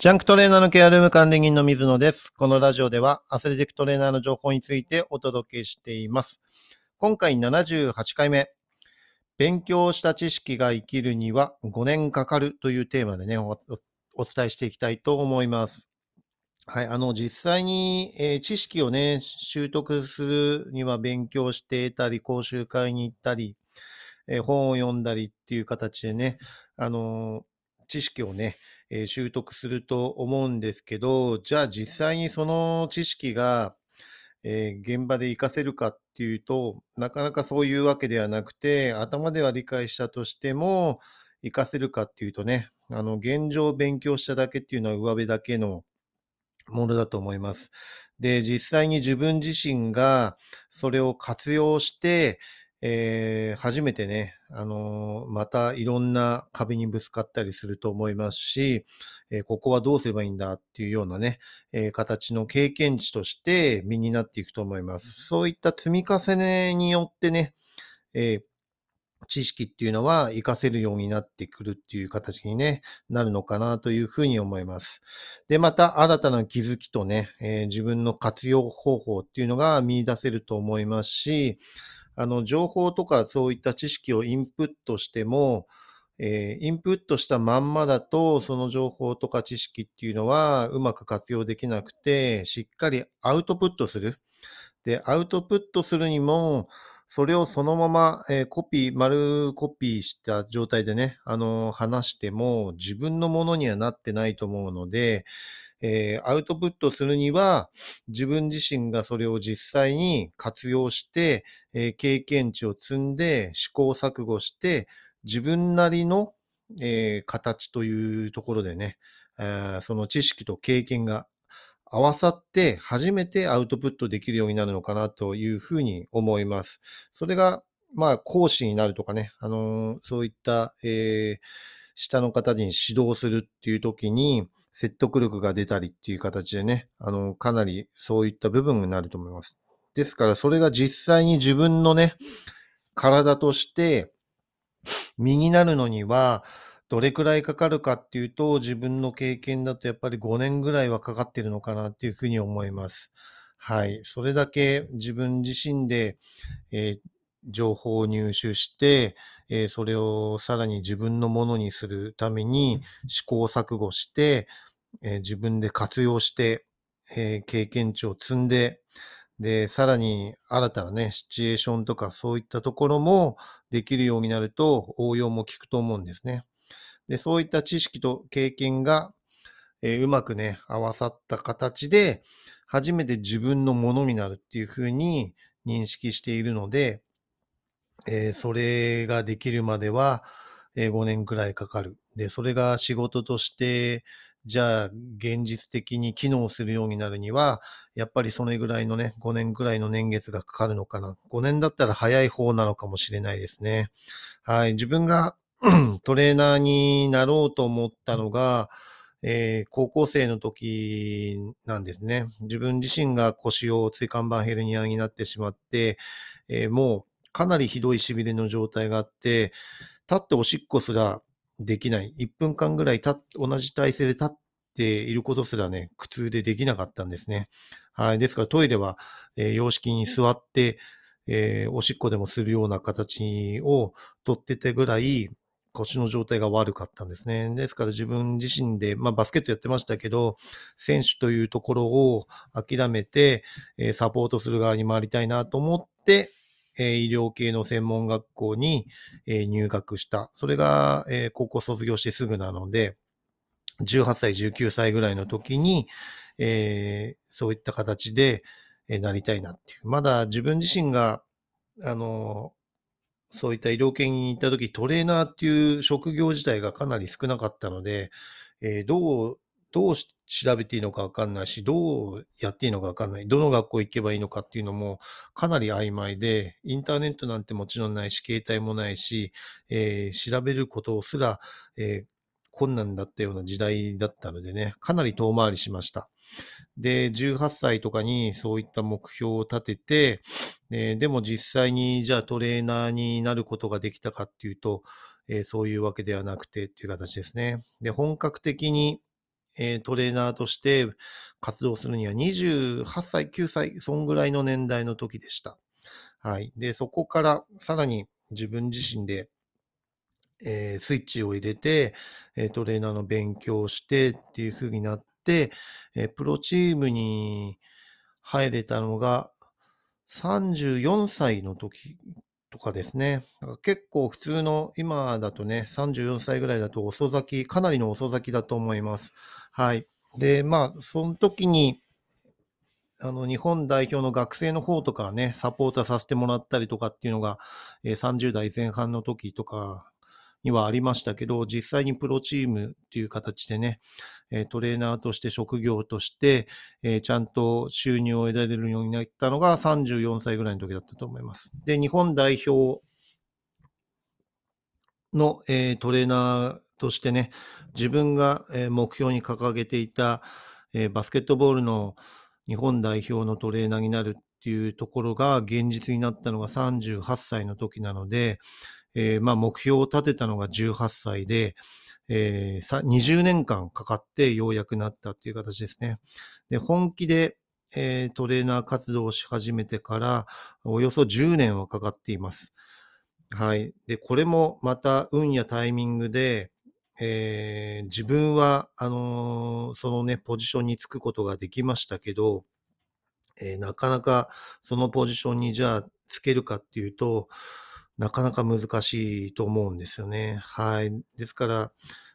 ジャンクトレーナーのケアルーム管理人の水野です。このラジオではアスレティックトレーナーの情報についてお届けしています。今回78回目、勉強した知識が生きるには5年かかるというテーマでね、お伝えしていきたいと思います。はい、あの、実際に、えー知識をね、習得するには勉強していたり、講習会に行ったり、えー本を読んだりっていう形でね、あのー知識をね、えー習得すると思うんですけど、じゃあ実際にその知識が、えー現場で活かせるかっていうと、なかなかそういうわけではなくて、頭では理解したとしても、活かせるかっていうとね、あの、現状を勉強しただけっていうのは上辺だけのものだと思います。で、実際に自分自身がそれを活用して、えー初めてね、あのーまたいろんな壁にぶつかったりすると思いますし、えーここはどうすればいいんだっていうようなね、えー形の経験値として身になっていくと思います。そういった積み重ねによってね、えー知識っていうのは活かせるようになってくるっていう形にね、なるのかなというふうに思います。で、また新たな気づきとね、えー自分の活用方法っていうのが見出せると思いますし、あの、情報とかそういった知識をインプットしても、えーインプットしたまんまだと、その情報とか知識っていうのはうまく活用できなくて、しっかりアウトプットする。で、アウトプットするにも、それをそのまま、えーコピー、丸コピーした状態でね、あのー話しても自分のものにはなってないと思うので、えーアウトプットするには、自分自身がそれを実際に活用して、えー経験値を積んで試行錯誤して、自分なりの、えー形というところでね、えその知識と経験が合わさって初めてアウトプットできるようになるのかなというふうに思います。それが、まあ、講師になるとかね、あのーそういった、えー下の方に指導するっていう時に説得力が出たりっていう形でね、あの、かなりそういった部分になると思います。ですから、それが実際に自分のね、体として身になるのには、どれくらいかかるかっていうと、自分の経験だとやっぱり5年ぐらいはかかってるのかなっていうふうに思います。はい。それだけ自分自身で、えー情報を入手して、えーそれをさらに自分のものにするために試行錯誤して、えー自分で活用して、えー経験値を積んで、で、さらに新たなね、シチュエーションとかそういったところもできるようになると応用も効くと思うんですね。で、そういった知識と経験が、えーうまくね、合わさった形で、初めて自分のものになるっていうふうに認識しているので、えーそれができるまでは、えー5年くらいかかる。で、それが仕事として、じゃあ、現実的に機能するようになるには、やっぱりそれぐらいのね、5年くらいの年月がかかるのかな。5年だったら早い方なのかもしれないですね。はい。自分が トレーナーになろうと思ったのが、えー高校生の時なんですね。自分自身が腰を椎間板ヘルニアになってしまって、えーもうかなりひどい痺れの状態があって、立っておしっこすらできない。1分間ぐらい立っ同じ体勢で立っていることすらね、苦痛でできなかったんですね。はい。ですからトイレは、えー洋式に座って、えーおしっこでもするような形をとっててぐらい、腰の状態が悪かったんですね。ですから自分自身で、まあバスケットやってましたけど、選手というところを諦めて、えサポートする側に回りたいなと思って、えー医療系の専門学校に、えー入学した。それが、えー高校卒業してすぐなので、18歳、19歳ぐらいの時に、えーそういった形で、えーなりたいなっていう。まだ自分自身が、あのそういった医療系に行った時、トレーナーっていう職業自体がかなり少なかったので、えーどう、どう調べていいのかわかんないし、どうやっていいのかわかんない。どの学校行けばいいのかっていうのもかなり曖昧で、インターネットなんてもちろんないし、携帯もないし、えー調べることすら、えー困難だったような時代だったのでね、かなり遠回りしました。で、18歳とかにそういった目標を立てて、えーでも実際にじゃあトレーナーになることができたかっていうと、えーそういうわけではなくてっていう形ですね。で、本格的に、えートレーナーとして活動するには28歳、9歳、そんぐらいの年代の時でした。はい。で、そこからさらに自分自身で、えースイッチを入れて、えトレーナーの勉強をしてっていう風になって、えプロチームに入れたのが34歳の時とかですね。結構普通の今だとね、34歳ぐらいだと遅咲き、かなりの遅咲きだと思います。はい。で、まあ、その時に、あの、日本代表の学生の方とかね、サポーターさせてもらったりとかっていうのが、え30代前半の時とかにはありましたけど、実際にプロチームっていう形でね、トレーナーとして職業として、ちゃんと収入を得られるようになったのが34歳ぐらいの時だったと思います。で、日本代表の、トレーナーとしてね、自分が、目標に掲げていた、バスケットボールの日本代表のトレーナーになるっていうところが現実になったのが38歳の時なので、えーまあ、目標を立てたのが18歳で、えー20年間かかってようやくなったっていう形ですね。で、本気で、えートレーナー活動をし始めてから、およそ10年はかかっています。はい。で、これもまた運やタイミングで、えー自分は、あのーそのね、ポジションにつくことができましたけど、えーなかなかそのポジションにじゃあつけるかっていうと、なかなか難しいと思うんですよね。はい。ですから、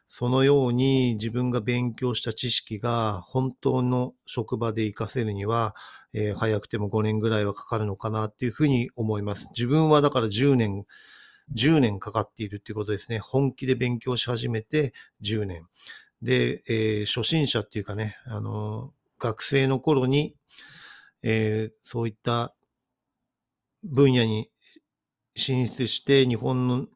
そのように自分が勉強した知識が本当の職場で活かせるには、えー早くても5年ぐらいはかかるのかなっていうふうに思います。自分はだから10年、10年かかっているっていうことですね。本気で勉強し始めて10年。で、えー初心者っていうかね、あのー学生の頃に、えーそういった分野に進出して日本の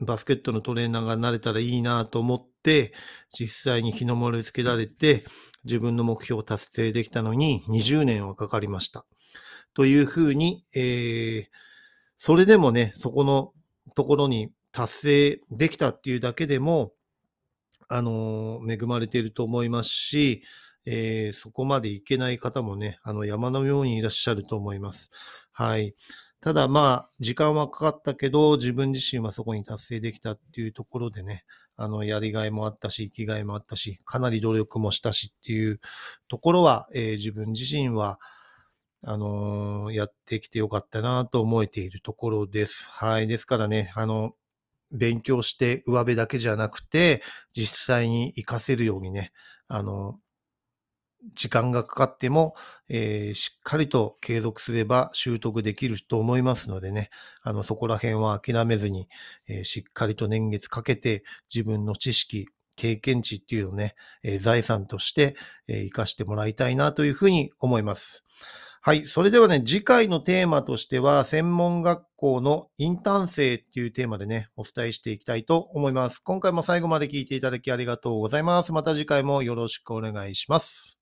バスケットのトレーナーがなれたらいいなと思って、実際に日の丸つけられて、自分の目標を達成できたのに20年はかかりました。というふうに、えーそれでもね、そこのところに達成できたっていうだけでも、あのー恵まれていると思いますし、えーそこまでいけない方もね、あの山のようにいらっしゃると思います。はい。ただまあ、時間はかかったけど、自分自身はそこに達成できたっていうところでね、あの、やりがいもあったし、生きがいもあったし、かなり努力もしたしっていうところは、えー自分自身は、あのーやってきてよかったなと思えているところです。はい。ですからね、あの、勉強して上辺だけじゃなくて、実際に活かせるようにね、あの、時間がかかっても、えーしっかりと継続すれば習得できると思いますのでね、あの、そこら辺は諦めずに、えーしっかりと年月かけて自分の知識、経験値っていうのをね、えー財産として、えー活かしてもらいたいなというふうに思います。はい。それではね、次回のテーマとしては、専門学校のインターン生っていうテーマでね、お伝えしていきたいと思います。今回も最後まで聞いていただきありがとうございます。また次回もよろしくお願いします。